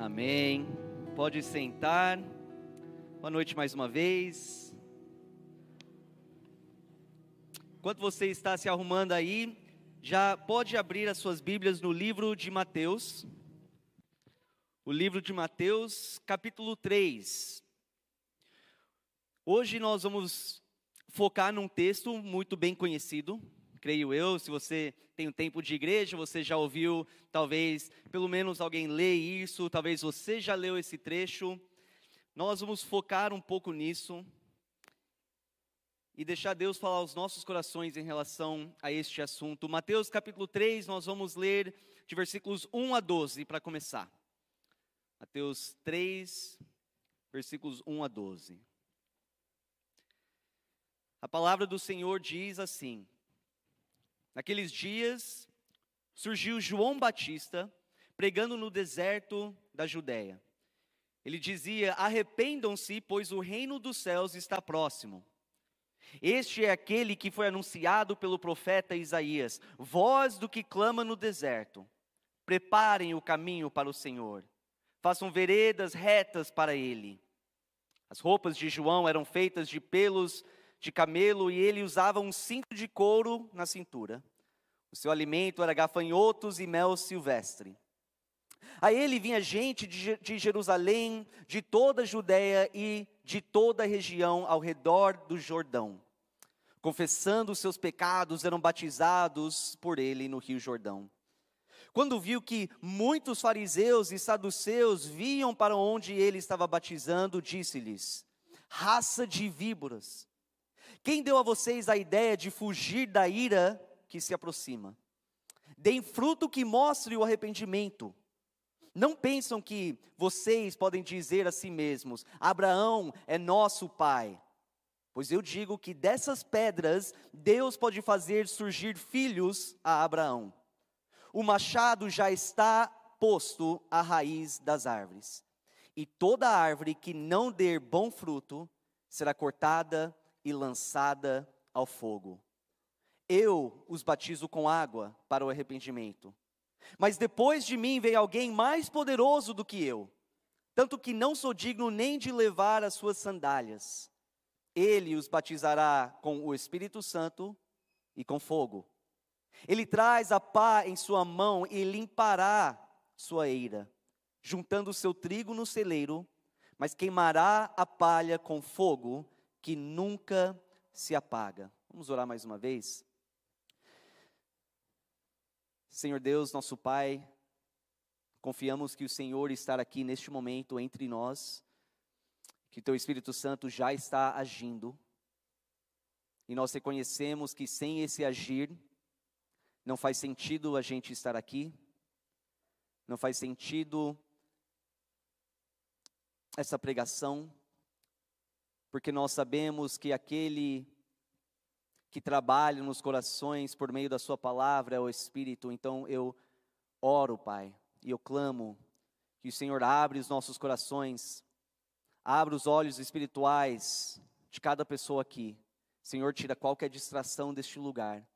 Amém. Pode sentar. Boa noite mais uma vez. Enquanto você está se arrumando aí, já pode abrir as suas Bíblias no livro de Mateus. O livro de Mateus, capítulo 3. Hoje nós vamos focar num texto muito bem conhecido, creio eu. Se você tem um tempo de igreja, você já ouviu, talvez, pelo menos alguém lê isso, talvez você já leu esse trecho. Nós vamos focar um pouco nisso e deixar Deus falar aos nossos corações em relação a este assunto. Mateus capítulo 3, nós vamos ler de versículos 1 a 12 para começar. Mateus 3, versículos 1 a 12. A palavra do Senhor diz assim: Naqueles dias surgiu João Batista pregando no deserto da Judéia. Ele dizia: Arrependam-se, pois o reino dos céus está próximo. Este é aquele que foi anunciado pelo profeta Isaías, voz do que clama no deserto. Preparem o caminho para o Senhor, façam veredas retas para ele. As roupas de João eram feitas de pelos de camelo e ele usava um cinto de couro na cintura. O seu alimento era gafanhotos e mel silvestre. A ele vinha gente de Jerusalém, de toda a Judéia e de toda a região ao redor do Jordão. Confessando os seus pecados, eram batizados por ele no Rio Jordão. Quando viu que muitos fariseus e saduceus viam para onde ele estava batizando, disse-lhes: Raça de víboras, quem deu a vocês a ideia de fugir da ira que se aproxima? Deem fruto que mostre o arrependimento. Não pensam que vocês podem dizer a si mesmos: Abraão é nosso pai. Pois eu digo que dessas pedras Deus pode fazer surgir filhos a Abraão. O machado já está posto à raiz das árvores, e toda árvore que não der bom fruto será cortada e lançada ao fogo. Eu os batizo com água para o arrependimento. Mas depois de mim vem alguém mais poderoso do que eu, tanto que não sou digno nem de levar as suas sandálias. Ele os batizará com o Espírito Santo e com fogo. Ele traz a pá em sua mão e limpará sua eira, juntando o seu trigo no celeiro, mas queimará a palha com fogo que nunca se apaga. Vamos orar mais uma vez? Senhor Deus, nosso Pai, confiamos que o Senhor está aqui neste momento entre nós, que Teu Espírito Santo já está agindo, e nós reconhecemos que sem esse agir, não faz sentido a gente estar aqui, não faz sentido essa pregação, porque nós sabemos que aquele que trabalha nos corações por meio da Sua palavra é o Espírito. Então eu oro, Pai, e eu clamo que o Senhor abra os nossos corações, abra os olhos espirituais de cada pessoa aqui. Senhor, tira qualquer distração deste lugar,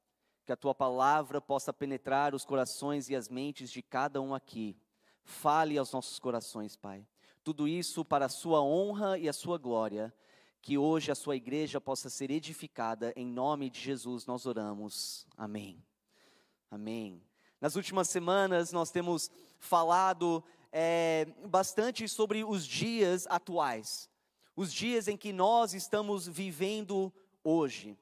que a Tua palavra possa penetrar os corações e as mentes de cada um aqui. Fale aos nossos corações, Pai. Tudo isso para a Sua honra e a Sua glória que hoje a sua igreja possa ser edificada, em nome de Jesus nós oramos. Amém. Amém. Nas últimas semanas nós temos falado é, bastante sobre os dias atuais, os dias em que nós estamos vivendo hoje.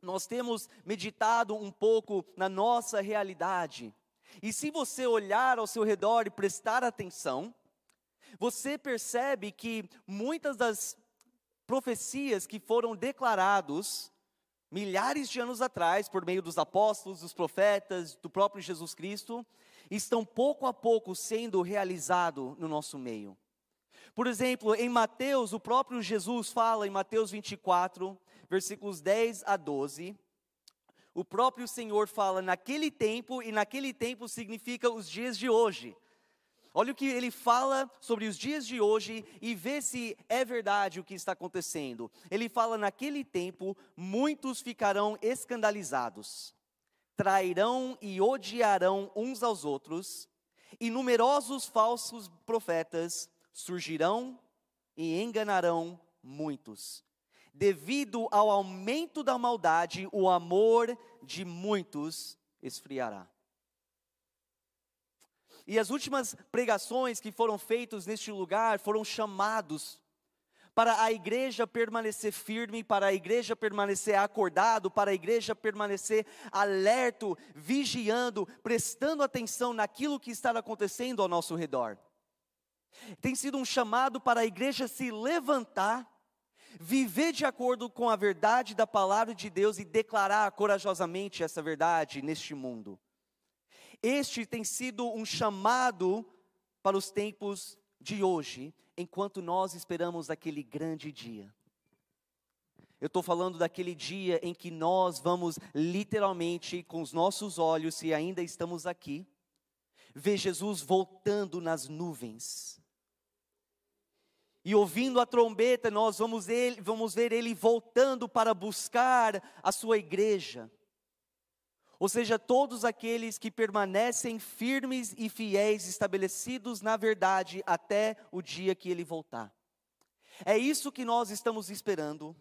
Nós temos meditado um pouco na nossa realidade, e se você olhar ao seu redor e prestar atenção, você percebe que muitas das profecias que foram declarados milhares de anos atrás por meio dos apóstolos, dos profetas, do próprio Jesus Cristo, estão pouco a pouco sendo realizado no nosso meio. Por exemplo, em Mateus, o próprio Jesus fala em Mateus 24, versículos 10 a 12, o próprio Senhor fala naquele tempo, e naquele tempo significa os dias de hoje. Olha o que ele fala sobre os dias de hoje e vê se é verdade o que está acontecendo. Ele fala: naquele tempo, muitos ficarão escandalizados, trairão e odiarão uns aos outros, e numerosos falsos profetas surgirão e enganarão muitos. Devido ao aumento da maldade, o amor de muitos esfriará. E as últimas pregações que foram feitas neste lugar foram chamados para a igreja permanecer firme, para a igreja permanecer acordado, para a igreja permanecer alerto, vigiando, prestando atenção naquilo que está acontecendo ao nosso redor. Tem sido um chamado para a igreja se levantar, viver de acordo com a verdade da palavra de Deus e declarar corajosamente essa verdade neste mundo. Este tem sido um chamado para os tempos de hoje, enquanto nós esperamos aquele grande dia. Eu estou falando daquele dia em que nós vamos literalmente, com os nossos olhos, se ainda estamos aqui, ver Jesus voltando nas nuvens. E ouvindo a trombeta, nós vamos, ele, vamos ver ele voltando para buscar a sua igreja. Ou seja, todos aqueles que permanecem firmes e fiéis, estabelecidos na verdade até o dia que ele voltar. É isso que nós estamos esperando.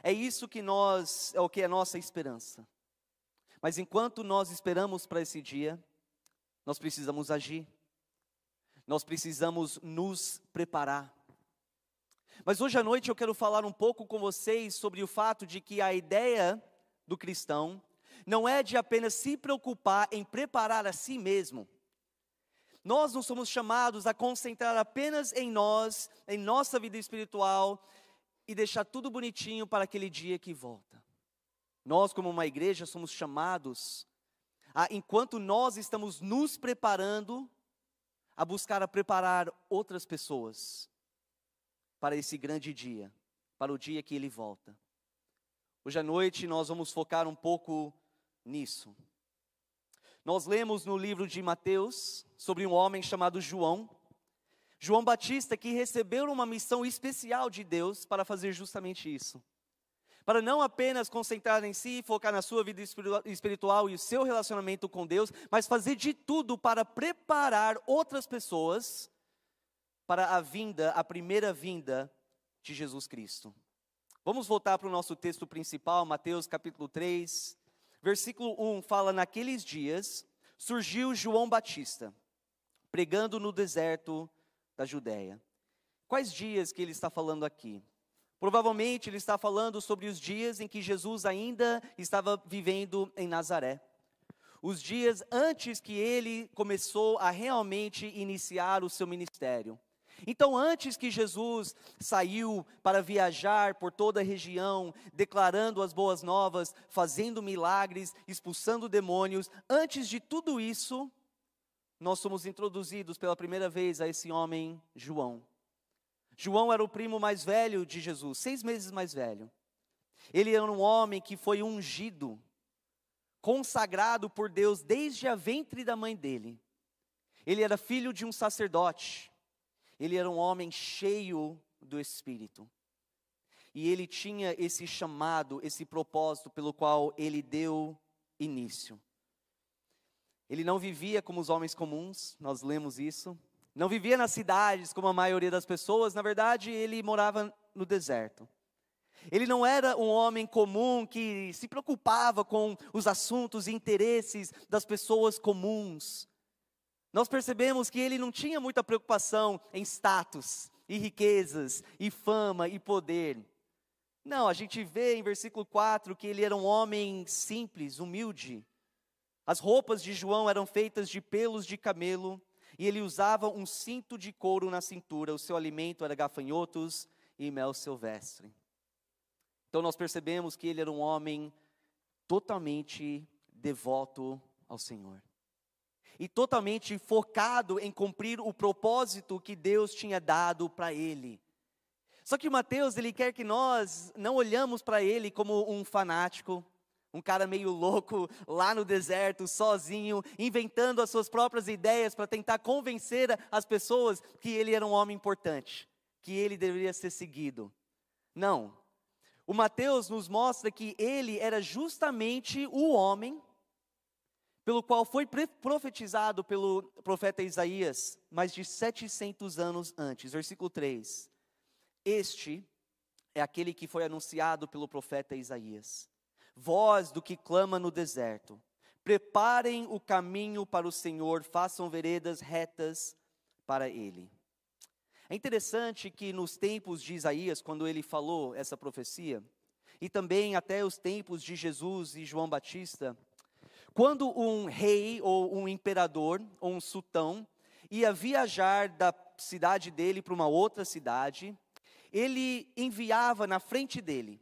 É isso que nós, é o que é a nossa esperança. Mas enquanto nós esperamos para esse dia, nós precisamos agir. Nós precisamos nos preparar. Mas hoje à noite eu quero falar um pouco com vocês sobre o fato de que a ideia do cristão não é de apenas se preocupar em preparar a si mesmo. Nós não somos chamados a concentrar apenas em nós, em nossa vida espiritual e deixar tudo bonitinho para aquele dia que volta. Nós, como uma igreja, somos chamados a, enquanto nós estamos nos preparando, a buscar a preparar outras pessoas para esse grande dia, para o dia que ele volta. Hoje à noite nós vamos focar um pouco nisso. Nós lemos no livro de Mateus sobre um homem chamado João, João Batista, que recebeu uma missão especial de Deus para fazer justamente isso. Para não apenas concentrar em si, focar na sua vida espiritual e o seu relacionamento com Deus, mas fazer de tudo para preparar outras pessoas para a vinda, a primeira vinda de Jesus Cristo. Vamos voltar para o nosso texto principal, Mateus capítulo 3, Versículo 1 fala: Naqueles dias surgiu João Batista, pregando no deserto da Judéia. Quais dias que ele está falando aqui? Provavelmente ele está falando sobre os dias em que Jesus ainda estava vivendo em Nazaré. Os dias antes que ele começou a realmente iniciar o seu ministério. Então, antes que Jesus saiu para viajar por toda a região, declarando as boas novas, fazendo milagres, expulsando demônios, antes de tudo isso, nós somos introduzidos pela primeira vez a esse homem, João. João era o primo mais velho de Jesus, seis meses mais velho. Ele era um homem que foi ungido, consagrado por Deus desde a ventre da mãe dele. Ele era filho de um sacerdote. Ele era um homem cheio do Espírito. E ele tinha esse chamado, esse propósito pelo qual ele deu início. Ele não vivia como os homens comuns, nós lemos isso. Não vivia nas cidades como a maioria das pessoas, na verdade, ele morava no deserto. Ele não era um homem comum que se preocupava com os assuntos e interesses das pessoas comuns. Nós percebemos que ele não tinha muita preocupação em status, e riquezas, e fama, e poder. Não, a gente vê em versículo 4 que ele era um homem simples, humilde. As roupas de João eram feitas de pelos de camelo, e ele usava um cinto de couro na cintura. O seu alimento era gafanhotos e mel silvestre. Então nós percebemos que ele era um homem totalmente devoto ao Senhor e totalmente focado em cumprir o propósito que Deus tinha dado para ele. Só que Mateus, ele quer que nós não olhamos para ele como um fanático, um cara meio louco lá no deserto, sozinho, inventando as suas próprias ideias para tentar convencer as pessoas que ele era um homem importante, que ele deveria ser seguido. Não. O Mateus nos mostra que ele era justamente o homem pelo qual foi profetizado pelo profeta Isaías mais de 700 anos antes. Versículo 3. Este é aquele que foi anunciado pelo profeta Isaías. Voz do que clama no deserto: Preparem o caminho para o Senhor, façam veredas retas para ele. É interessante que nos tempos de Isaías, quando ele falou essa profecia, e também até os tempos de Jesus e João Batista, quando um rei ou um imperador ou um sultão ia viajar da cidade dele para uma outra cidade, ele enviava na frente dele,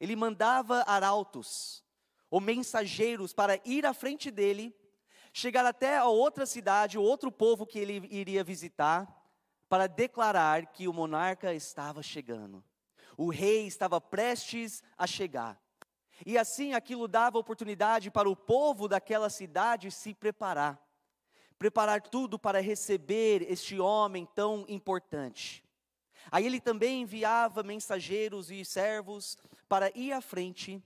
ele mandava arautos ou mensageiros para ir à frente dele, chegar até a outra cidade, o outro povo que ele iria visitar, para declarar que o monarca estava chegando. O rei estava prestes a chegar. E assim aquilo dava oportunidade para o povo daquela cidade se preparar. Preparar tudo para receber este homem tão importante. Aí ele também enviava mensageiros e servos para ir à frente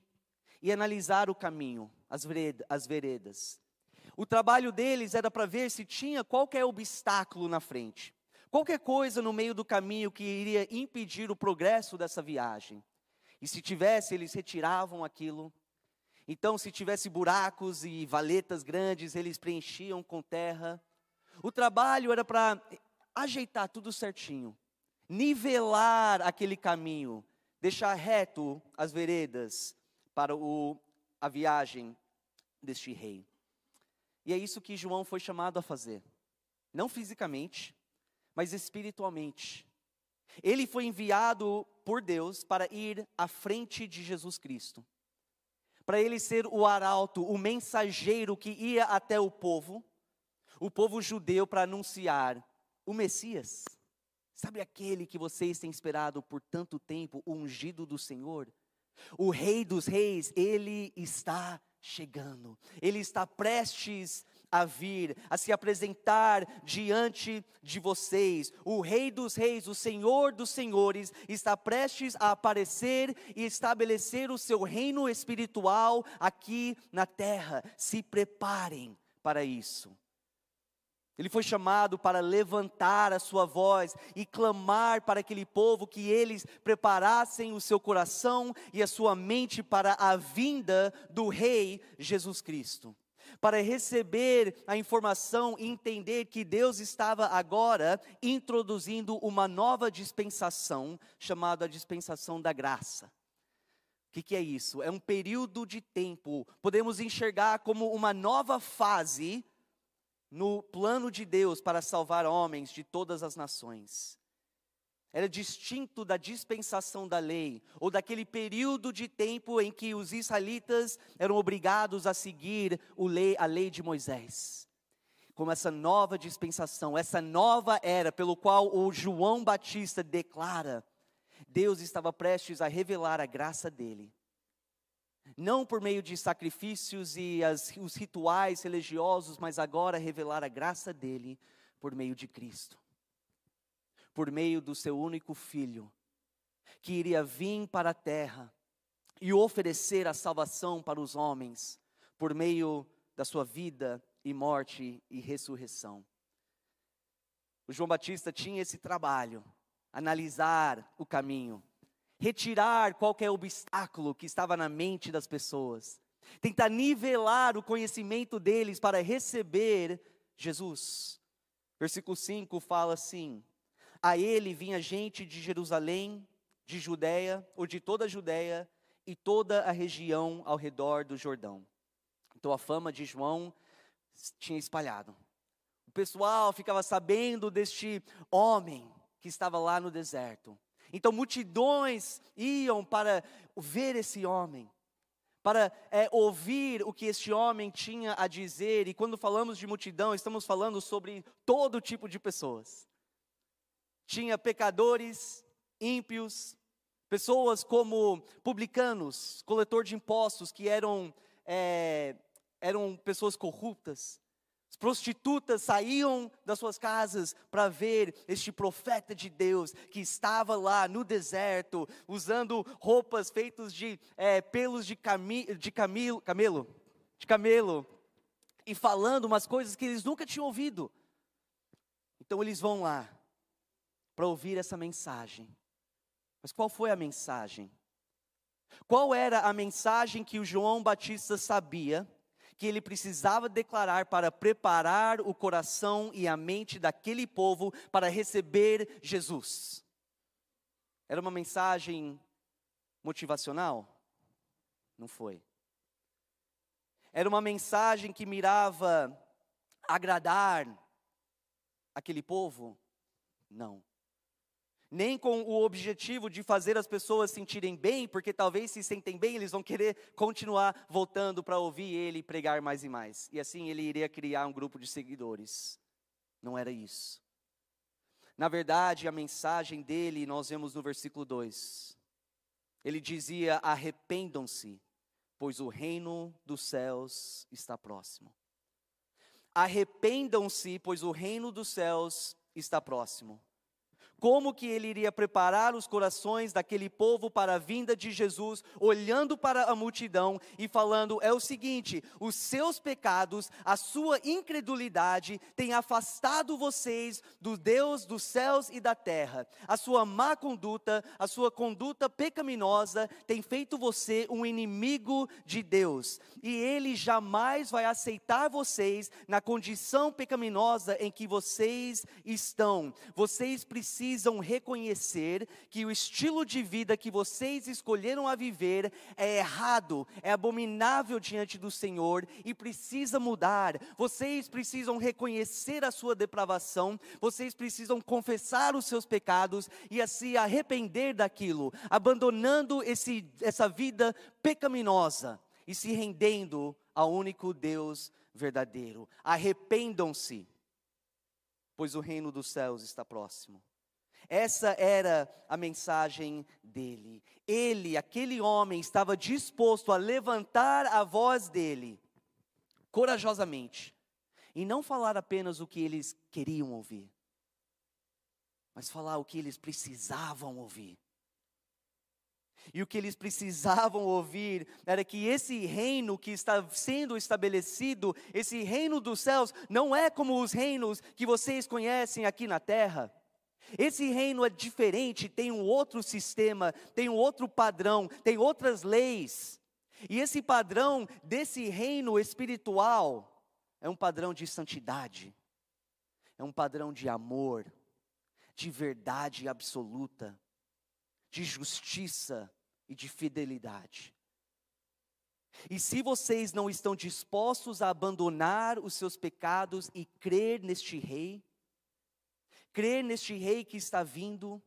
e analisar o caminho, as, as veredas. O trabalho deles era para ver se tinha qualquer obstáculo na frente, qualquer coisa no meio do caminho que iria impedir o progresso dessa viagem. E se tivesse, eles retiravam aquilo. Então, se tivesse buracos e valetas grandes, eles preenchiam com terra. O trabalho era para ajeitar tudo certinho, nivelar aquele caminho, deixar reto as veredas para o, a viagem deste rei. E é isso que João foi chamado a fazer. Não fisicamente, mas espiritualmente. Ele foi enviado por Deus para ir à frente de Jesus Cristo. Para ele ser o arauto, o mensageiro que ia até o povo, o povo judeu, para anunciar o Messias. Sabe aquele que vocês têm esperado por tanto tempo, o ungido do Senhor? O Rei dos Reis, ele está chegando, ele está prestes a vir, a se apresentar diante de vocês. O Rei dos Reis, o Senhor dos Senhores, está prestes a aparecer e estabelecer o seu reino espiritual aqui na terra. Se preparem para isso. Ele foi chamado para levantar a sua voz e clamar para aquele povo que eles preparassem o seu coração e a sua mente para a vinda do Rei Jesus Cristo para receber a informação e entender que Deus estava agora introduzindo uma nova dispensação, chamada dispensação da graça. O que, que é isso? É um período de tempo, podemos enxergar como uma nova fase no plano de Deus para salvar homens de todas as nações era distinto da dispensação da lei, ou daquele período de tempo em que os israelitas eram obrigados a seguir a lei de Moisés. Como essa nova dispensação, essa nova era pelo qual o João Batista declara, Deus estava prestes a revelar a graça dele. Não por meio de sacrifícios e as, os rituais religiosos, mas agora revelar a graça dele por meio de Cristo por meio do seu único filho, que iria vir para a terra e oferecer a salvação para os homens, por meio da sua vida e morte e ressurreição. O João Batista tinha esse trabalho, analisar o caminho, retirar qualquer obstáculo que estava na mente das pessoas, tentar nivelar o conhecimento deles para receber Jesus. Versículo 5 fala assim: a ele vinha gente de Jerusalém, de Judéia, ou de toda a Judéia e toda a região ao redor do Jordão. Então a fama de João tinha espalhado. O pessoal ficava sabendo deste homem que estava lá no deserto. Então multidões iam para ver esse homem, para é, ouvir o que este homem tinha a dizer. E quando falamos de multidão, estamos falando sobre todo tipo de pessoas tinha pecadores, ímpios, pessoas como publicanos, coletor de impostos, que eram, é, eram pessoas corruptas. As prostitutas saíam das suas casas para ver este profeta de Deus que estava lá no deserto, usando roupas feitas de é, pelos de, cami, de camilo, camelo, de camelo, e falando umas coisas que eles nunca tinham ouvido. Então eles vão lá para ouvir essa mensagem. Mas qual foi a mensagem? Qual era a mensagem que o João Batista sabia que ele precisava declarar para preparar o coração e a mente daquele povo para receber Jesus? Era uma mensagem motivacional? Não foi. Era uma mensagem que mirava agradar aquele povo? Não. Nem com o objetivo de fazer as pessoas sentirem bem, porque talvez se sentem bem, eles vão querer continuar voltando para ouvir ele pregar mais e mais. E assim ele iria criar um grupo de seguidores. Não era isso. Na verdade, a mensagem dele, nós vemos no versículo 2. Ele dizia: arrependam-se, pois o reino dos céus está próximo. Arrependam-se, pois o reino dos céus está próximo como que ele iria preparar os corações daquele povo para a vinda de Jesus, olhando para a multidão e falando: é o seguinte, os seus pecados, a sua incredulidade tem afastado vocês do Deus dos céus e da terra. A sua má conduta, a sua conduta pecaminosa tem feito você um inimigo de Deus, e ele jamais vai aceitar vocês na condição pecaminosa em que vocês estão. Vocês precisam precisam reconhecer que o estilo de vida que vocês escolheram a viver é errado, é abominável diante do Senhor e precisa mudar. Vocês precisam reconhecer a sua depravação, vocês precisam confessar os seus pecados e se arrepender daquilo, abandonando esse, essa vida pecaminosa e se rendendo ao único Deus verdadeiro. Arrependam-se, pois o reino dos céus está próximo. Essa era a mensagem dele. Ele, aquele homem, estava disposto a levantar a voz dele, corajosamente, e não falar apenas o que eles queriam ouvir, mas falar o que eles precisavam ouvir. E o que eles precisavam ouvir era que esse reino que está sendo estabelecido, esse reino dos céus, não é como os reinos que vocês conhecem aqui na terra. Esse reino é diferente, tem um outro sistema, tem um outro padrão, tem outras leis. E esse padrão desse reino espiritual é um padrão de santidade, é um padrão de amor, de verdade absoluta, de justiça e de fidelidade. E se vocês não estão dispostos a abandonar os seus pecados e crer neste rei, crer neste rei que está vindo,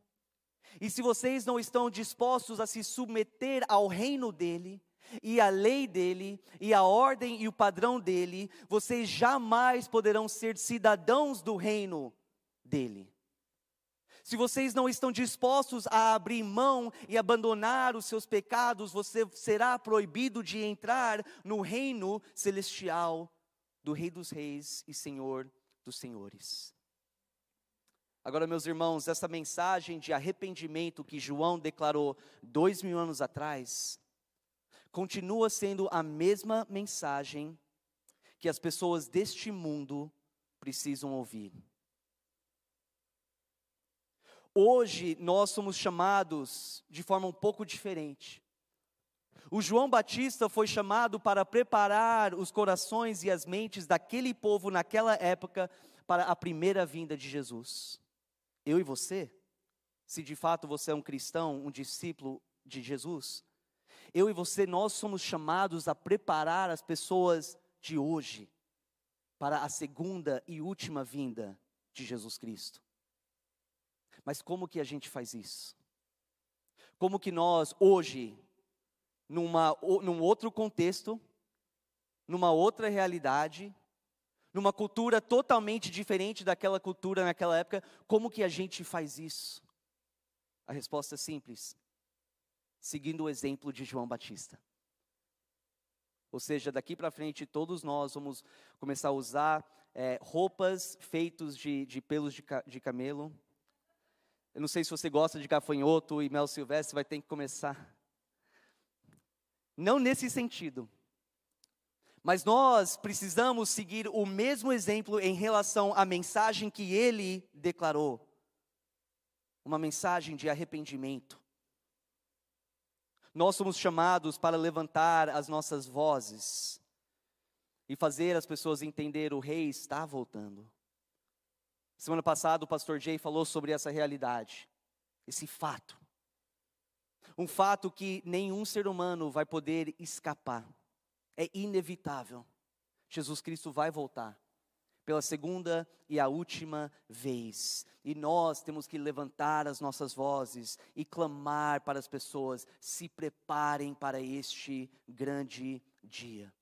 e se vocês não estão dispostos a se submeter ao reino dele, e à lei dele, e à ordem e o padrão dele, vocês jamais poderão ser cidadãos do reino dele. Se vocês não estão dispostos a abrir mão e abandonar os seus pecados, você será proibido de entrar no reino celestial do Rei dos Reis e Senhor dos Senhores. Agora, meus irmãos, essa mensagem de arrependimento que João declarou dois mil anos atrás, continua sendo a mesma mensagem que as pessoas deste mundo precisam ouvir. Hoje nós somos chamados de forma um pouco diferente. O João Batista foi chamado para preparar os corações e as mentes daquele povo naquela época para a primeira vinda de Jesus eu e você, se de fato você é um cristão, um discípulo de Jesus, eu e você, nós somos chamados a preparar as pessoas de hoje para a segunda e última vinda de Jesus Cristo. Mas como que a gente faz isso? Como que nós, hoje, numa, num outro contexto, numa outra realidade, numa cultura totalmente diferente daquela cultura naquela época, como que a gente faz isso? A resposta é simples: seguindo o exemplo de João Batista. Ou seja, daqui para frente, todos nós vamos começar a usar é, roupas feitas de, de pelos de, de camelo. Eu não sei se você gosta de gafanhoto e mel silvestre, vai ter que começar. Não nesse sentido, Mas nós precisamos seguir o mesmo exemplo em relação à mensagem que ele declarou uma mensagem de arrependimento. Nós somos chamados para levantar as nossas vozes e fazer as pessoas entender o rei está voltando. Semana passada o pastor Jay falou sobre essa realidade, esse fato. Um fato que nenhum ser humano vai poder escapar. É inevitável. Jesus Cristo vai voltar pela segunda e a última vez. E nós temos que levantar as nossas vozes e clamar para as pessoas: se preparem para este grande dia.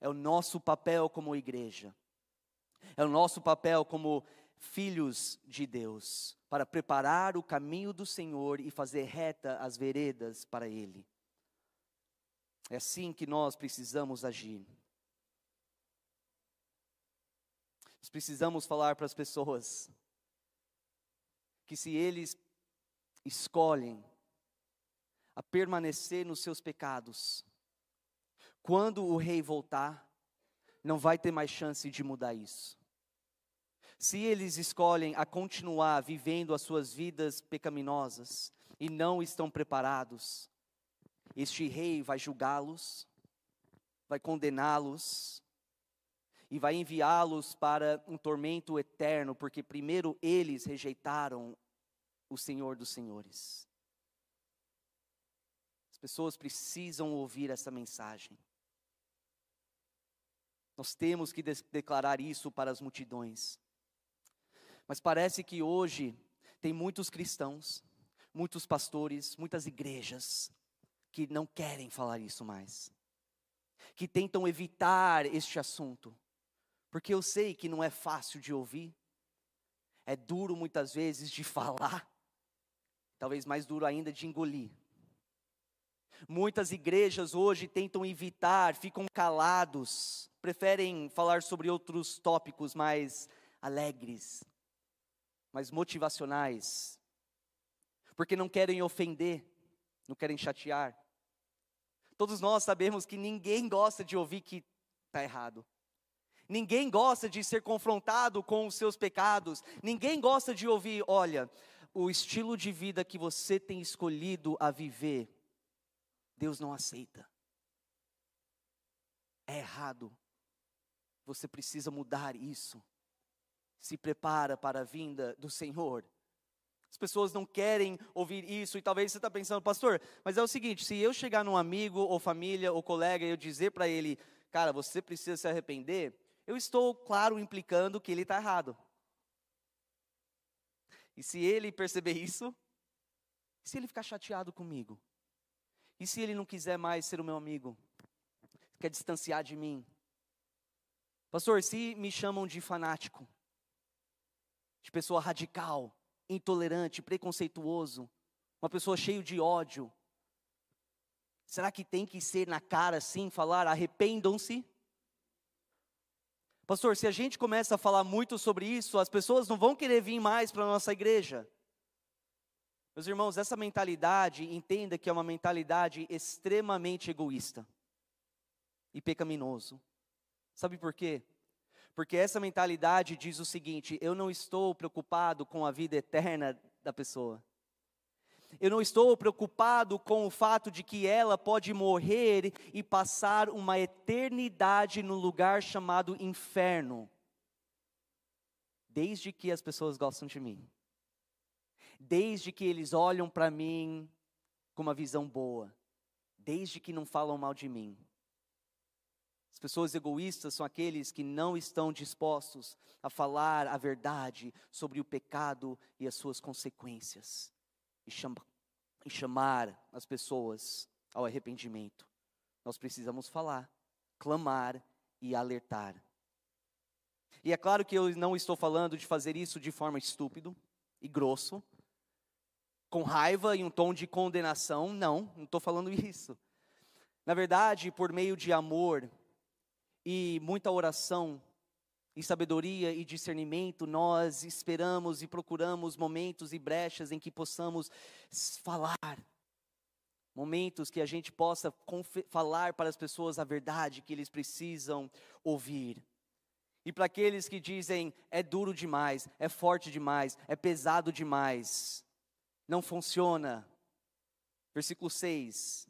É o nosso papel como igreja, é o nosso papel como filhos de Deus, para preparar o caminho do Senhor e fazer reta as veredas para Ele. É assim que nós precisamos agir. Nós precisamos falar para as pessoas que se eles escolhem a permanecer nos seus pecados, quando o rei voltar, não vai ter mais chance de mudar isso. Se eles escolhem a continuar vivendo as suas vidas pecaminosas e não estão preparados, este rei vai julgá-los, vai condená-los, e vai enviá-los para um tormento eterno, porque primeiro eles rejeitaram o Senhor dos Senhores. As pessoas precisam ouvir essa mensagem. Nós temos que declarar isso para as multidões. Mas parece que hoje tem muitos cristãos, muitos pastores, muitas igrejas que não querem falar isso mais, que tentam evitar este assunto, porque eu sei que não é fácil de ouvir, é duro muitas vezes de falar, talvez mais duro ainda de engolir. Muitas igrejas hoje tentam evitar, ficam calados, preferem falar sobre outros tópicos mais alegres, mais motivacionais, porque não querem ofender, não querem chatear. Todos nós sabemos que ninguém gosta de ouvir que está errado. Ninguém gosta de ser confrontado com os seus pecados. Ninguém gosta de ouvir, olha, o estilo de vida que você tem escolhido a viver, Deus não aceita. É errado. Você precisa mudar isso. Se prepara para a vinda do Senhor. As pessoas não querem ouvir isso, e talvez você está pensando, pastor, mas é o seguinte: se eu chegar num amigo, ou família, ou colega, e eu dizer para ele, cara, você precisa se arrepender, eu estou, claro, implicando que ele está errado. E se ele perceber isso, se ele ficar chateado comigo? E se ele não quiser mais ser o meu amigo? Quer distanciar de mim? Pastor, se me chamam de fanático, de pessoa radical, intolerante, preconceituoso, uma pessoa cheia de ódio, será que tem que ser na cara assim, falar arrependam-se? Pastor, se a gente começa a falar muito sobre isso, as pessoas não vão querer vir mais para a nossa igreja. Meus irmãos, essa mentalidade, entenda que é uma mentalidade extremamente egoísta e pecaminoso. Sabe por quê? Porque essa mentalidade diz o seguinte: eu não estou preocupado com a vida eterna da pessoa. Eu não estou preocupado com o fato de que ela pode morrer e passar uma eternidade no lugar chamado inferno, desde que as pessoas gostam de mim, desde que eles olham para mim com uma visão boa, desde que não falam mal de mim. As pessoas egoístas são aqueles que não estão dispostos a falar a verdade sobre o pecado e as suas consequências e, chama, e chamar as pessoas ao arrependimento. Nós precisamos falar, clamar e alertar. E é claro que eu não estou falando de fazer isso de forma estúpido e grosso, com raiva e um tom de condenação, não, não estou falando isso. Na verdade, por meio de amor e muita oração, e sabedoria e discernimento, nós esperamos e procuramos momentos e brechas em que possamos falar, Momentos que a gente possa falar para as pessoas a verdade que eles precisam ouvir. E para aqueles que dizem é duro demais, é forte demais, é pesado demais, não funciona. Versículo 6.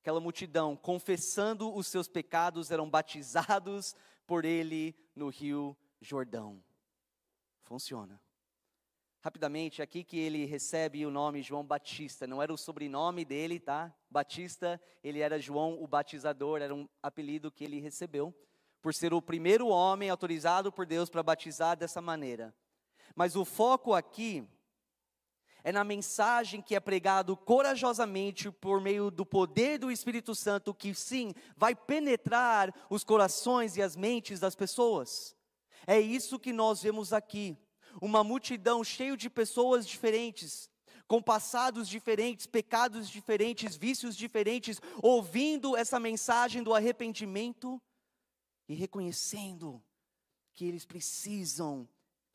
Aquela multidão, confessando os seus pecados, eram batizados por ele no rio Jordão. Funciona. Rapidamente, aqui que ele recebe o nome João Batista, não era o sobrenome dele, tá? Batista, ele era João o Batizador, era um apelido que ele recebeu, por ser o primeiro homem autorizado por Deus para batizar dessa maneira. Mas o foco aqui é na mensagem que é pregado corajosamente por meio do poder do Espírito Santo, que sim, vai penetrar os corações e as mentes das pessoas. É isso que nós vemos aqui uma multidão cheia de pessoas diferentes, com passados diferentes, pecados diferentes, vícios diferentes, ouvindo essa mensagem do arrependimento e reconhecendo que eles precisam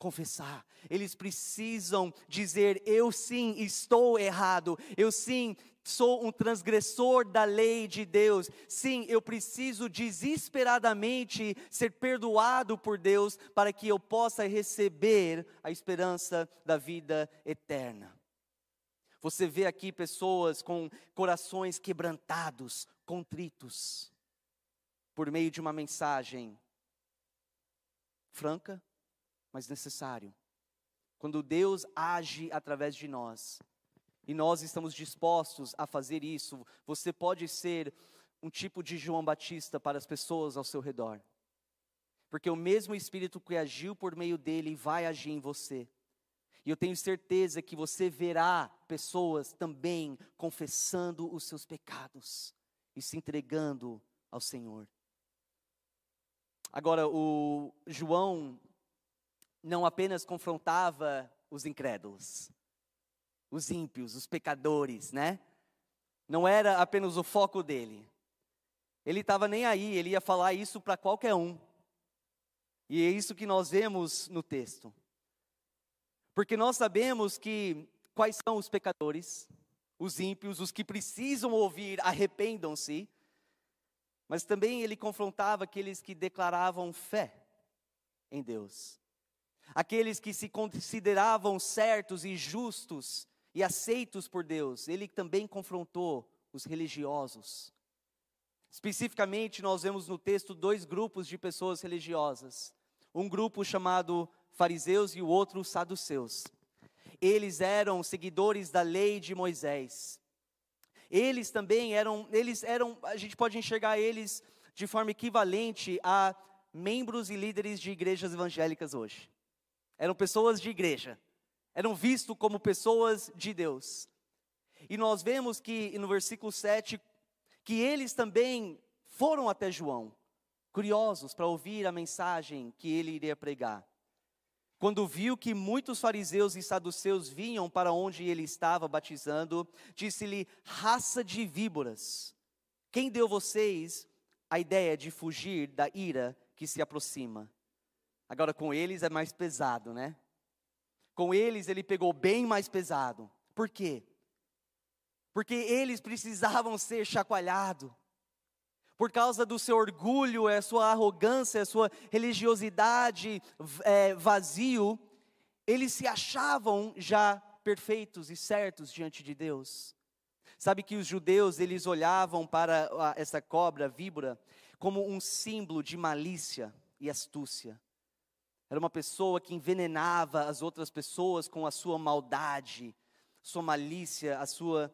confessar, eles precisam dizer: eu sim estou errado, eu sim sou um transgressor da lei de Deus. Sim, eu preciso desesperadamente ser perdoado por Deus para que eu possa receber a esperança da vida eterna. Você vê aqui pessoas com corações quebrantados, contritos, por meio de uma mensagem franca, mas necessário. Quando Deus age através de nós, e nós estamos dispostos a fazer isso, você pode ser um tipo de João Batista para as pessoas ao seu redor. Porque o mesmo Espírito que agiu por meio dele vai agir em você. E eu tenho certeza que você verá pessoas também confessando os seus pecados e se entregando ao Senhor. Agora, o João não apenas confrontava os incrédulos, os ímpios, os pecadores, né? Não era apenas o foco dele. Ele estava nem aí, ele ia falar isso para qualquer um. E é isso que nós vemos no texto. Porque nós sabemos que quais são os pecadores, os ímpios, os que precisam ouvir, arrependam-se. Mas também ele confrontava aqueles que declaravam fé em Deus. Aqueles que se consideravam certos e justos e aceitos por Deus, ele também confrontou os religiosos. Especificamente, nós vemos no texto dois grupos de pessoas religiosas. Um grupo chamado fariseus e o outro saduceus. Eles eram seguidores da lei de Moisés. Eles também eram, eles eram, a gente pode enxergar eles de forma equivalente a membros e líderes de igrejas evangélicas hoje. Eram pessoas de igreja, eram vistos como pessoas de Deus. E nós vemos que no versículo 7 que eles também foram até João, curiosos para ouvir a mensagem que ele iria pregar. Quando viu que muitos fariseus e saduceus vinham para onde ele estava batizando, disse-lhe: raça de víboras, quem deu vocês a ideia de fugir da ira que se aproxima? Agora com eles é mais pesado, né? Com eles ele pegou bem mais pesado. Por quê? Porque eles precisavam ser chacoalhados. Por causa do seu orgulho, a sua arrogância, a sua religiosidade é, vazio, eles se achavam já perfeitos e certos diante de Deus. Sabe que os judeus, eles olhavam para essa cobra, víbora, como um símbolo de malícia e astúcia. Era uma pessoa que envenenava as outras pessoas com a sua maldade, sua malícia, a sua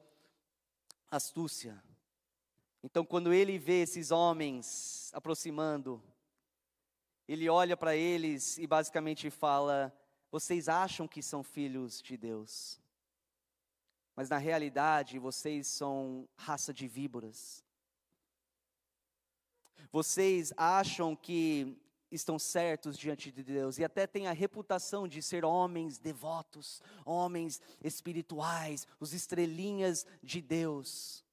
astúcia. Então, quando ele vê esses homens aproximando, ele olha para eles e basicamente fala: Vocês acham que são filhos de Deus, mas na realidade vocês são raça de víboras. Vocês acham que estão certos diante de Deus e até têm a reputação de ser homens devotos, homens espirituais, os estrelinhas de Deus,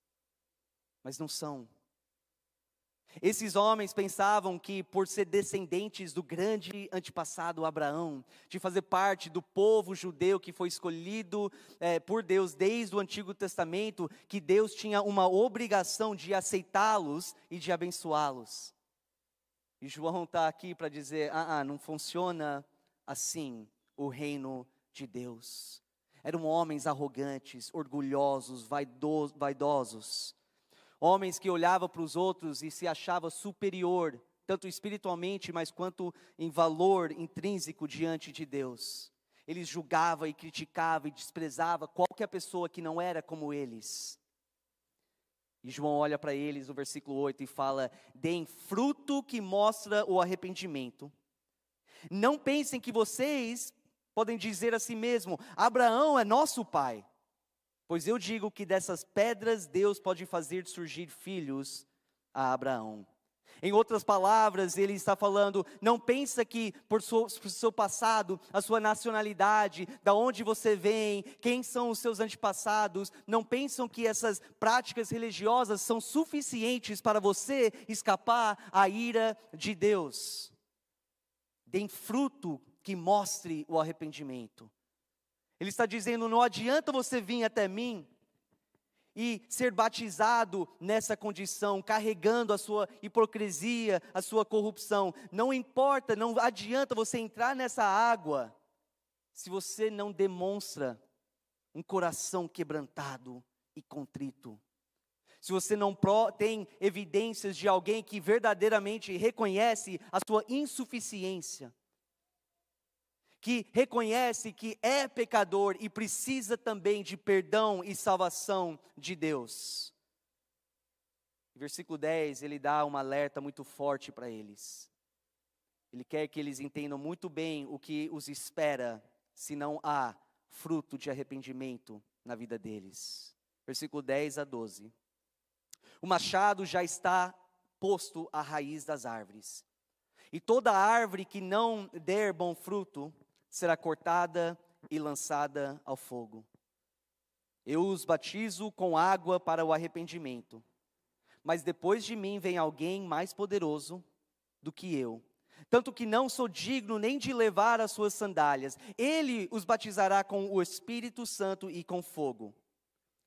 mas não são. Esses homens pensavam que, por ser descendentes do grande antepassado Abraão, de fazer parte do povo judeu que foi escolhido é, por Deus desde o Antigo Testamento, que Deus tinha uma obrigação de aceitá-los e de abençoá-los. E João está aqui para dizer: ah, ah, não funciona assim o reino de Deus. Eram homens arrogantes, orgulhosos, vaidosos Homens que olhavam para os outros e se achavam superior, tanto espiritualmente, mas quanto em valor intrínseco diante de Deus. Eles julgavam e criticavam e desprezavam qualquer pessoa que não era como eles. E João olha para eles no versículo 8 e fala: Deem fruto que mostra o arrependimento. Não pensem que vocês podem dizer a si mesmo: Abraão é nosso pai. Pois eu digo que dessas pedras Deus pode fazer surgir filhos a Abraão. Em outras palavras, ele está falando: não pensa que por seu, por seu, passado, a sua nacionalidade, da onde você vem, quem são os seus antepassados, não pensam que essas práticas religiosas são suficientes para você escapar à ira de Deus. Deem fruto que mostre o arrependimento. Ele está dizendo: não adianta você vir até mim e ser batizado nessa condição, carregando a sua hipocrisia, a sua corrupção. Não importa, não adianta você entrar nessa água se você não demonstra um coração quebrantado e contrito. Se você não tem evidências de alguém que verdadeiramente reconhece a sua insuficiência que reconhece que é pecador e precisa também de perdão e salvação de Deus. Versículo 10, ele dá um alerta muito forte para eles. Ele quer que eles entendam muito bem o que os espera se não há fruto de arrependimento na vida deles. Versículo 10 a 12. O machado já está posto à raiz das árvores. E toda árvore que não der bom fruto, será cortada e lançada ao fogo. Eu os batizo com água para o arrependimento, mas depois de mim vem alguém mais poderoso do que eu, tanto que não sou digno nem de levar as suas sandálias. Ele os batizará com o Espírito Santo e com fogo.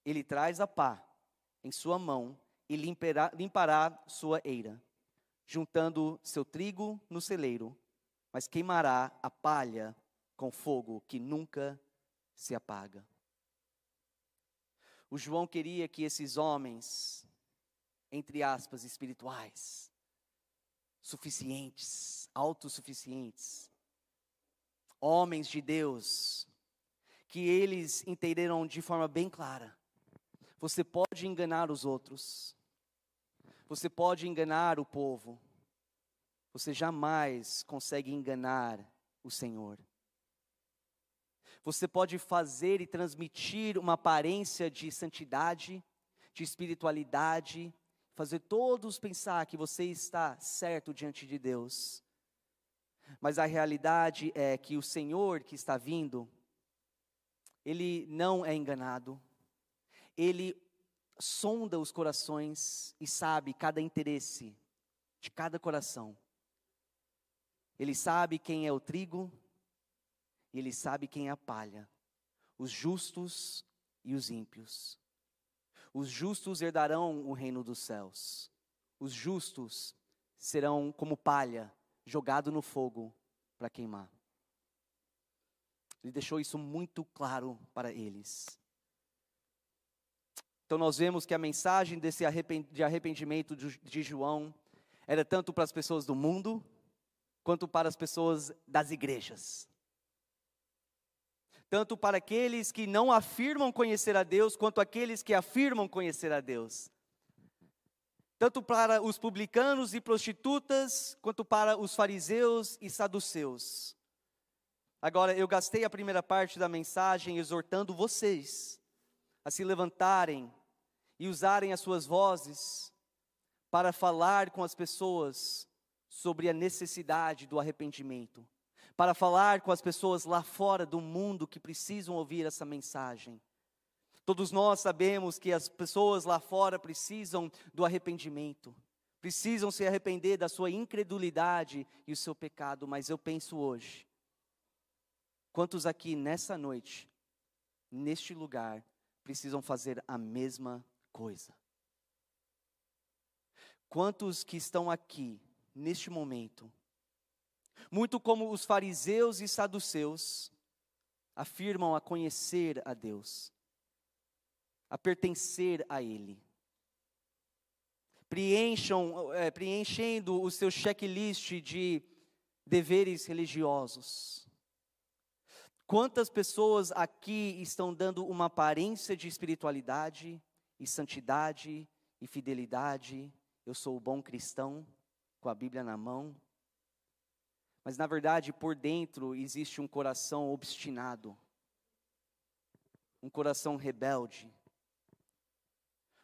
Ele traz a pá em sua mão e limpará, limpará sua eira, juntando seu trigo no celeiro, mas queimará a palha com fogo que nunca se apaga. O João queria que esses homens, entre aspas, espirituais, suficientes, autossuficientes, homens de Deus, que eles entenderam de forma bem clara: você pode enganar os outros, você pode enganar o povo, você jamais consegue enganar o Senhor. Você pode fazer e transmitir uma aparência de santidade, de espiritualidade, fazer todos pensar que você está certo diante de Deus. Mas a realidade é que o Senhor que está vindo, ele não é enganado. Ele sonda os corações e sabe cada interesse de cada coração. Ele sabe quem é o trigo e ele sabe quem é a palha, os justos e os ímpios. Os justos herdarão o reino dos céus. Os justos serão como palha jogado no fogo para queimar. Ele deixou isso muito claro para eles. Então nós vemos que a mensagem desse de arrependimento de João era tanto para as pessoas do mundo quanto para as pessoas das igrejas tanto para aqueles que não afirmam conhecer a Deus, quanto aqueles que afirmam conhecer a Deus. Tanto para os publicanos e prostitutas, quanto para os fariseus e saduceus. Agora, eu gastei a primeira parte da mensagem exortando vocês a se levantarem e usarem as suas vozes para falar com as pessoas sobre a necessidade do arrependimento para falar com as pessoas lá fora do mundo que precisam ouvir essa mensagem. Todos nós sabemos que as pessoas lá fora precisam do arrependimento, precisam se arrepender da sua incredulidade e o seu pecado, mas eu penso hoje, quantos aqui nessa noite, neste lugar, precisam fazer a mesma coisa? Quantos que estão aqui, neste momento, muito como os fariseus e saduceus, afirmam a conhecer a Deus, a pertencer a Ele. Preencham, é, preenchendo o seu checklist de deveres religiosos. Quantas pessoas aqui estão dando uma aparência de espiritualidade e santidade e fidelidade? Eu sou o bom cristão, com a Bíblia na mão. Mas na verdade, por dentro existe um coração obstinado, um coração rebelde,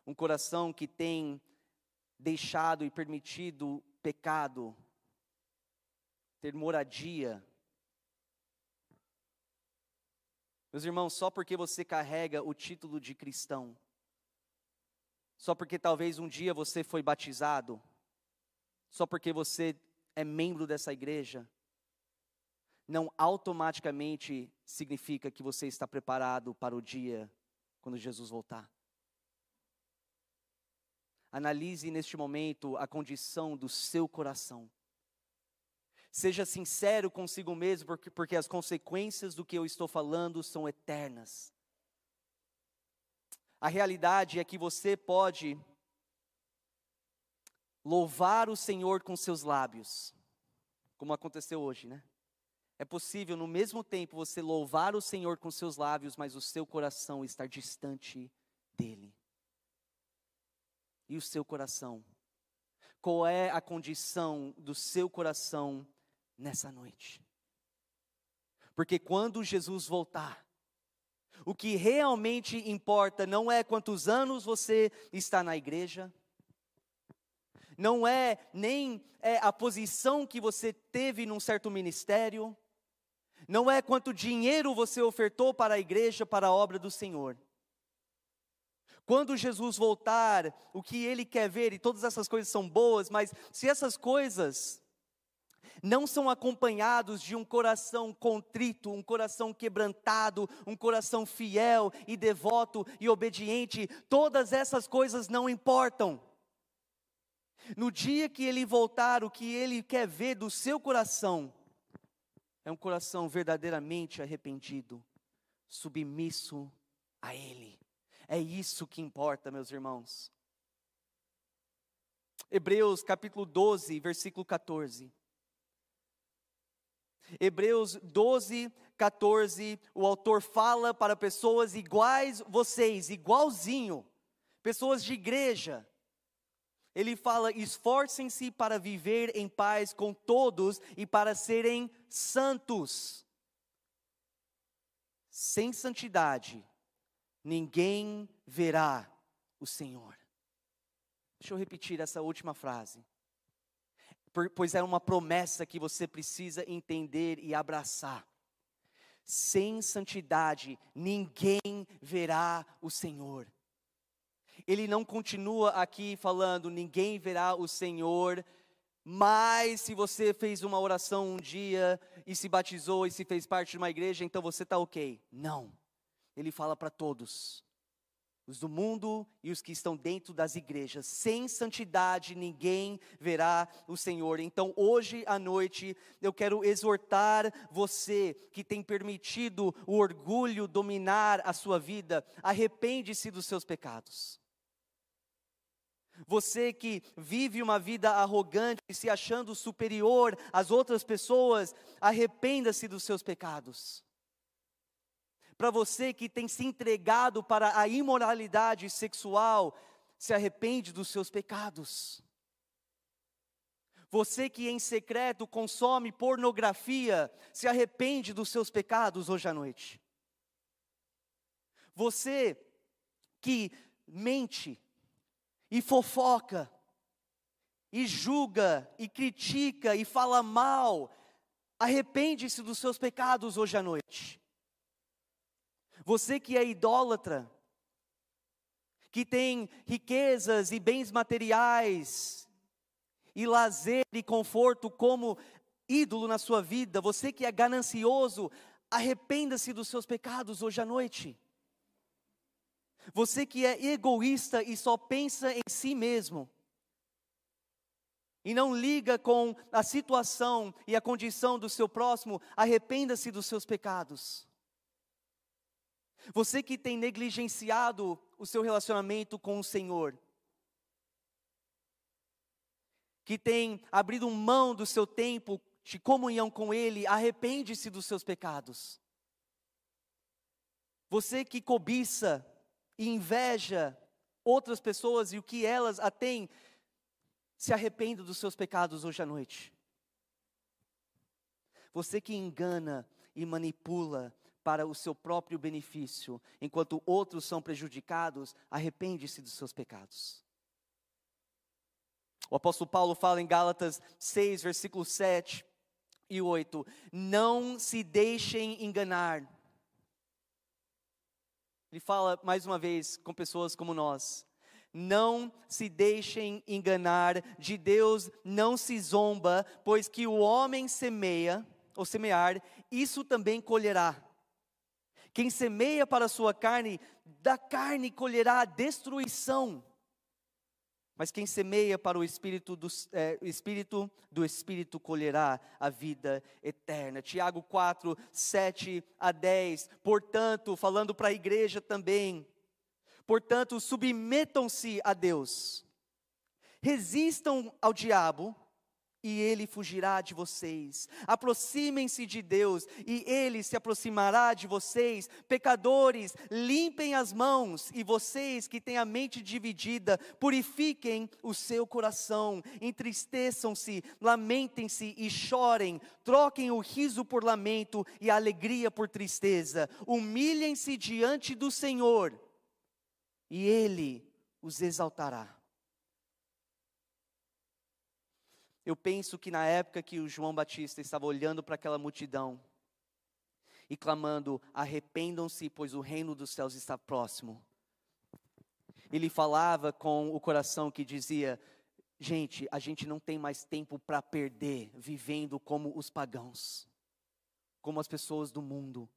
um coração que tem deixado e permitido pecado ter moradia. Meus irmãos, só porque você carrega o título de cristão, só porque talvez um dia você foi batizado, só porque você é membro dessa igreja, não automaticamente significa que você está preparado para o dia quando Jesus voltar. Analise neste momento a condição do seu coração. Seja sincero consigo mesmo, porque, porque as consequências do que eu estou falando são eternas. A realidade é que você pode louvar o Senhor com seus lábios, como aconteceu hoje, né? É possível, no mesmo tempo, você louvar o Senhor com seus lábios, mas o seu coração estar distante dEle. E o seu coração? Qual é a condição do seu coração nessa noite? Porque quando Jesus voltar, o que realmente importa não é quantos anos você está na igreja, não é nem é, a posição que você teve num certo ministério, não é quanto dinheiro você ofertou para a igreja, para a obra do Senhor. Quando Jesus voltar, o que ele quer ver, e todas essas coisas são boas, mas se essas coisas não são acompanhados de um coração contrito, um coração quebrantado, um coração fiel e devoto e obediente, todas essas coisas não importam. No dia que ele voltar, o que ele quer ver do seu coração é um coração verdadeiramente arrependido, submisso a Ele. É isso que importa, meus irmãos. Hebreus capítulo 12, versículo 14. Hebreus 12, 14, o autor fala para pessoas iguais vocês, igualzinho, pessoas de igreja, ele fala: esforcem-se para viver em paz com todos e para serem santos. Sem santidade, ninguém verá o Senhor. Deixa eu repetir essa última frase. Pois é uma promessa que você precisa entender e abraçar. Sem santidade, ninguém verá o Senhor ele não continua aqui falando, ninguém verá o Senhor, mas se você fez uma oração um dia e se batizou e se fez parte de uma igreja, então você está ok. Não. Ele fala para todos, os do mundo e os que estão dentro das igrejas. Sem santidade ninguém verá o Senhor. Então, hoje à noite, eu quero exortar você que tem permitido o orgulho dominar a sua vida, arrepende-se dos seus pecados. Você que vive uma vida arrogante, se achando superior às outras pessoas, arrependa-se dos seus pecados. Para você que tem se entregado para a imoralidade sexual, se arrepende dos seus pecados. Você que em secreto consome pornografia, se arrepende dos seus pecados hoje à noite. Você que mente, e fofoca, e julga, e critica, e fala mal, arrepende-se dos seus pecados hoje à noite. Você que é idólatra, que tem riquezas e bens materiais, e lazer e conforto como ídolo na sua vida, você que é ganancioso, arrependa-se dos seus pecados hoje à noite. Você que é egoísta e só pensa em si mesmo, e não liga com a situação e a condição do seu próximo, arrependa-se dos seus pecados. Você que tem negligenciado o seu relacionamento com o Senhor, que tem abrido mão do seu tempo de comunhão com Ele, arrepende-se dos seus pecados. Você que cobiça e inveja outras pessoas e o que elas a têm, se arrependa dos seus pecados hoje à noite. Você que engana e manipula para o seu próprio benefício, enquanto outros são prejudicados, arrepende-se dos seus pecados. O apóstolo Paulo fala em Gálatas 6, versículo 7 e 8: Não se deixem enganar. Ele fala mais uma vez com pessoas como nós. Não se deixem enganar, de Deus não se zomba, pois que o homem semeia, ou semear, isso também colherá. Quem semeia para a sua carne, da carne colherá a destruição. Mas quem semeia para o Espírito do, é, Espírito do Espírito colherá a vida eterna. Tiago 4, 7 a 10. Portanto, falando para a igreja também, portanto, submetam-se a Deus, resistam ao diabo, e ele fugirá de vocês. Aproximem-se de Deus e ele se aproximará de vocês. Pecadores, limpem as mãos e vocês que têm a mente dividida, purifiquem o seu coração. Entristeçam-se, lamentem-se e chorem. Troquem o riso por lamento e a alegria por tristeza. Humilhem-se diante do Senhor e ele os exaltará. Eu penso que na época que o João Batista estava olhando para aquela multidão e clamando: arrependam-se, pois o reino dos céus está próximo. Ele falava com o coração que dizia: gente, a gente não tem mais tempo para perder vivendo como os pagãos, como as pessoas do mundo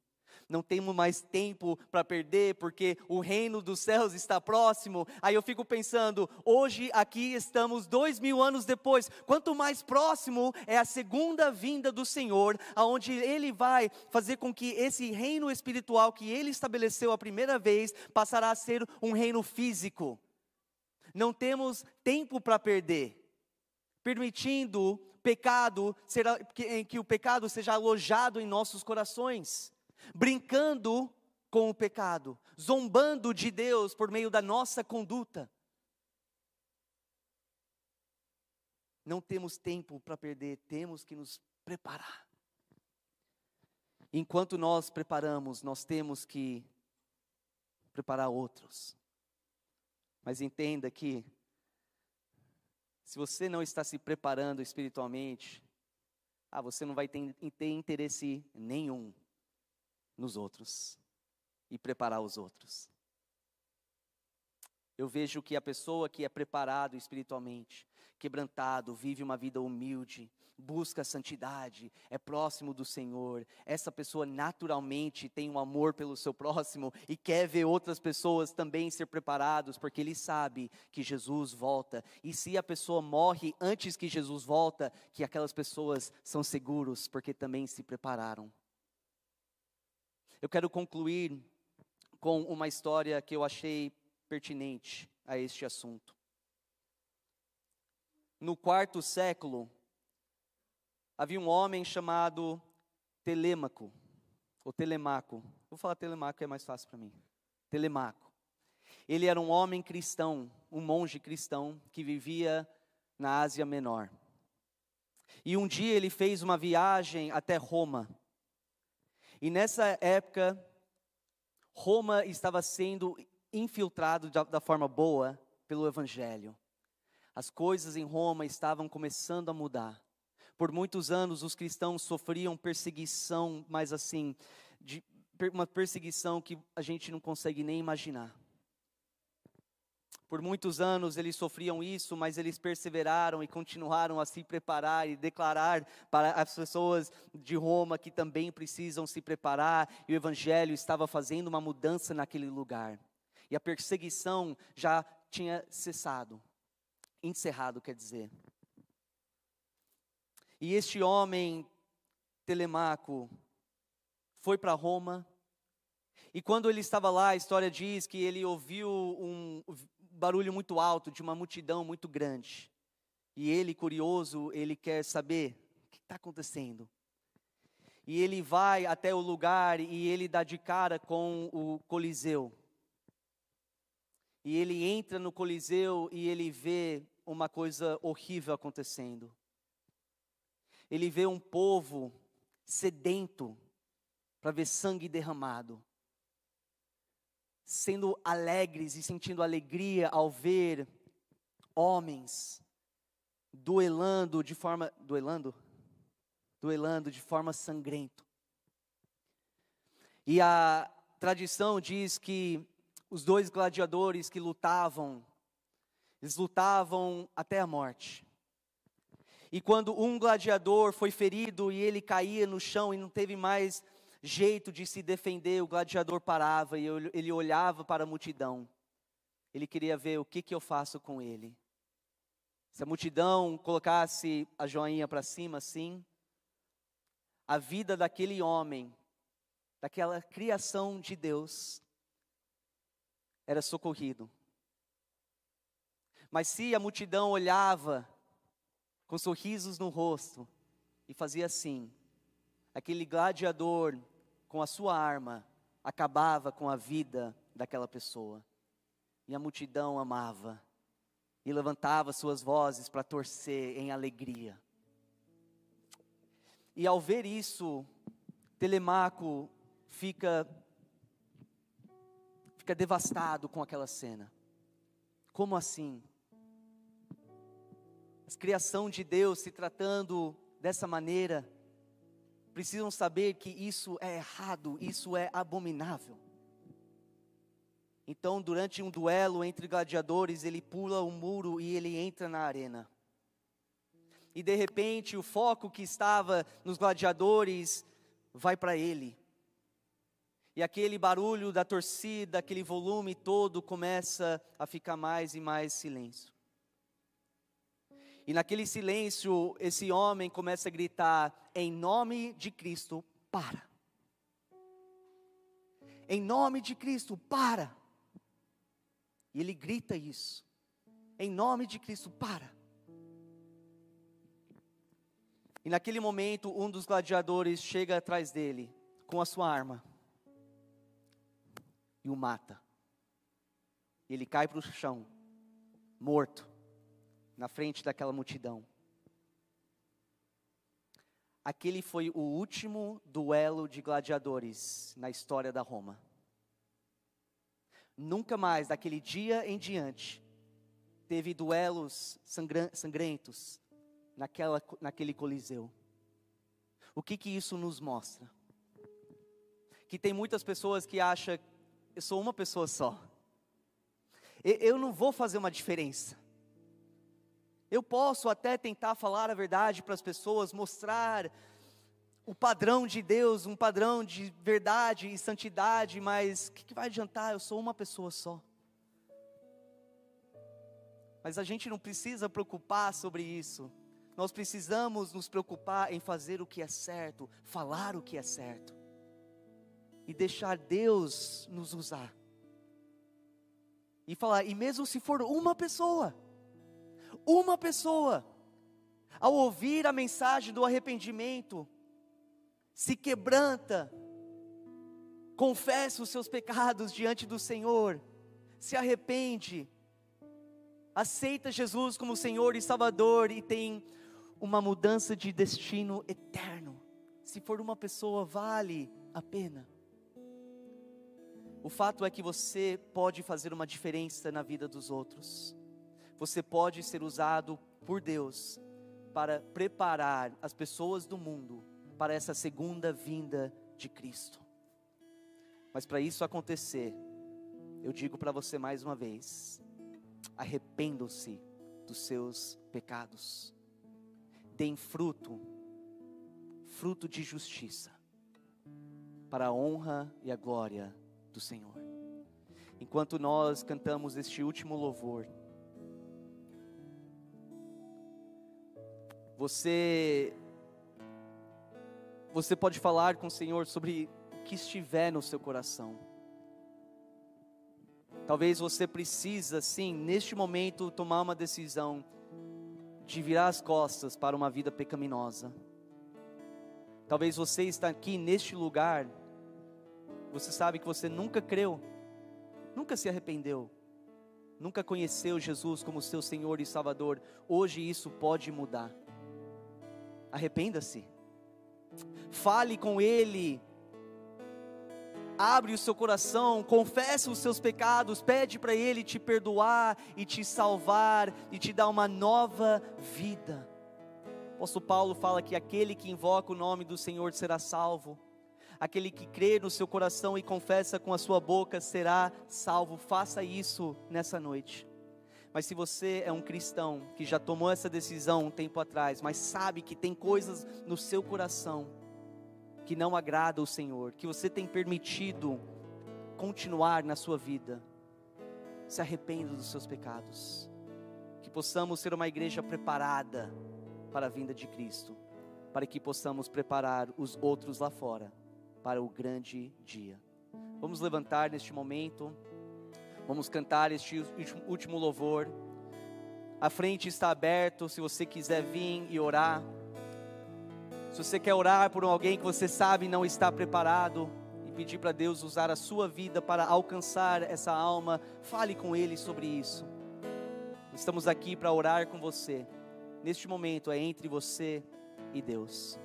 não temos mais tempo para perder, porque o reino dos céus está próximo. Aí eu fico pensando, hoje aqui estamos dois mil anos depois, quanto mais próximo é a segunda vinda do Senhor, aonde Ele vai fazer com que esse reino espiritual que Ele estabeleceu a primeira vez, passará a ser um reino físico. Não temos tempo para perder, permitindo pecado, será, que, que o pecado seja alojado em nossos corações brincando com o pecado, zombando de Deus por meio da nossa conduta. Não temos tempo para perder, temos que nos preparar. Enquanto nós preparamos, nós temos que preparar outros. Mas entenda que, se você não está se preparando espiritualmente, ah, você não vai ter, ter interesse nenhum nos outros e preparar os outros. Eu vejo que a pessoa que é preparado espiritualmente, quebrantado, vive uma vida humilde, busca a santidade, é próximo do Senhor, essa pessoa naturalmente tem um amor pelo seu próximo e quer ver outras pessoas também ser preparados, porque ele sabe que Jesus volta. E se a pessoa morre antes que Jesus volta, que aquelas pessoas são seguros, porque também se prepararam. Eu quero concluir com uma história que eu achei pertinente a este assunto. No quarto século, havia um homem chamado Telêmaco, ou Telemaco. Vou falar Telemaco, é mais fácil para mim. Telemaco. Ele era um homem cristão, um monge cristão que vivia na Ásia Menor. E um dia ele fez uma viagem até Roma. E nessa época, Roma estava sendo infiltrado da, da forma boa pelo Evangelho. As coisas em Roma estavam começando a mudar. Por muitos anos, os cristãos sofriam perseguição, mas assim, de, uma perseguição que a gente não consegue nem imaginar. Por muitos anos eles sofriam isso, mas eles perseveraram e continuaram a se preparar e declarar para as pessoas de Roma que também precisam se preparar, e o evangelho estava fazendo uma mudança naquele lugar. E a perseguição já tinha cessado, encerrado, quer dizer. E este homem, Telemaco, foi para Roma, e quando ele estava lá, a história diz que ele ouviu um barulho muito alto de uma multidão muito grande. E ele, curioso, ele quer saber o que está acontecendo. E ele vai até o lugar e ele dá de cara com o Coliseu. E ele entra no Coliseu e ele vê uma coisa horrível acontecendo. Ele vê um povo sedento para ver sangue derramado sendo alegres e sentindo alegria ao ver homens duelando de forma duelando duelando de forma sangrento. E a tradição diz que os dois gladiadores que lutavam eles lutavam até a morte. E quando um gladiador foi ferido e ele caía no chão e não teve mais jeito de se defender, o gladiador parava e ele olhava para a multidão. Ele queria ver o que, que eu faço com ele. Se a multidão colocasse a joinha para cima assim, a vida daquele homem, daquela criação de Deus, era socorrido. Mas se a multidão olhava com sorrisos no rosto e fazia assim, aquele gladiador com a sua arma, acabava com a vida daquela pessoa. E a multidão amava e levantava suas vozes para torcer em alegria. E ao ver isso, Telemaco fica fica devastado com aquela cena. Como assim? A criação de Deus se tratando dessa maneira, precisam saber que isso é errado, isso é abominável. Então, durante um duelo entre gladiadores, ele pula o muro e ele entra na arena. E de repente, o foco que estava nos gladiadores vai para ele. E aquele barulho da torcida, aquele volume todo começa a ficar mais e mais silêncio. E naquele silêncio, esse homem começa a gritar: em nome de Cristo, para. Em nome de Cristo, para. E ele grita isso. Em nome de Cristo, para. E naquele momento, um dos gladiadores chega atrás dele com a sua arma e o mata. Ele cai para o chão, morto na frente daquela multidão. Aquele foi o último duelo de gladiadores na história da Roma. Nunca mais, daquele dia em diante, teve duelos sangrentos naquela, naquele coliseu. O que que isso nos mostra? Que tem muitas pessoas que acham, eu sou uma pessoa só. Eu não vou fazer uma diferença. Eu posso até tentar falar a verdade para as pessoas, mostrar o padrão de Deus, um padrão de verdade e santidade, mas o que, que vai adiantar? Eu sou uma pessoa só. Mas a gente não precisa preocupar sobre isso. Nós precisamos nos preocupar em fazer o que é certo, falar o que é certo e deixar Deus nos usar. E falar, e mesmo se for uma pessoa, uma pessoa, ao ouvir a mensagem do arrependimento, se quebranta, confessa os seus pecados diante do Senhor, se arrepende, aceita Jesus como Senhor e Salvador e tem uma mudança de destino eterno. Se for uma pessoa, vale a pena. O fato é que você pode fazer uma diferença na vida dos outros você pode ser usado por Deus para preparar as pessoas do mundo para essa segunda vinda de Cristo. Mas para isso acontecer, eu digo para você mais uma vez: arrependam-se dos seus pecados. Deem fruto, fruto de justiça, para a honra e a glória do Senhor. Enquanto nós cantamos este último louvor, você você pode falar com o Senhor sobre o que estiver no seu coração. Talvez você precisa, sim, neste momento tomar uma decisão de virar as costas para uma vida pecaminosa. Talvez você está aqui neste lugar, você sabe que você nunca creu, nunca se arrependeu, nunca conheceu Jesus como seu Senhor e Salvador. Hoje isso pode mudar. Arrependa-se. Fale com Ele. Abre o seu coração, confessa os seus pecados, pede para Ele te perdoar e te salvar e te dar uma nova vida. O apóstolo Paulo fala que aquele que invoca o nome do Senhor será salvo. Aquele que crê no seu coração e confessa com a sua boca será salvo. Faça isso nessa noite. Mas se você é um cristão que já tomou essa decisão um tempo atrás, mas sabe que tem coisas no seu coração que não agrada o Senhor, que você tem permitido continuar na sua vida, se arrependa dos seus pecados. Que possamos ser uma igreja preparada para a vinda de Cristo, para que possamos preparar os outros lá fora para o grande dia. Vamos levantar neste momento. Vamos cantar este último louvor. A frente está aberto, se você quiser vir e orar. Se você quer orar por alguém que você sabe não está preparado e pedir para Deus usar a sua vida para alcançar essa alma, fale com Ele sobre isso. Estamos aqui para orar com você. Neste momento é entre você e Deus.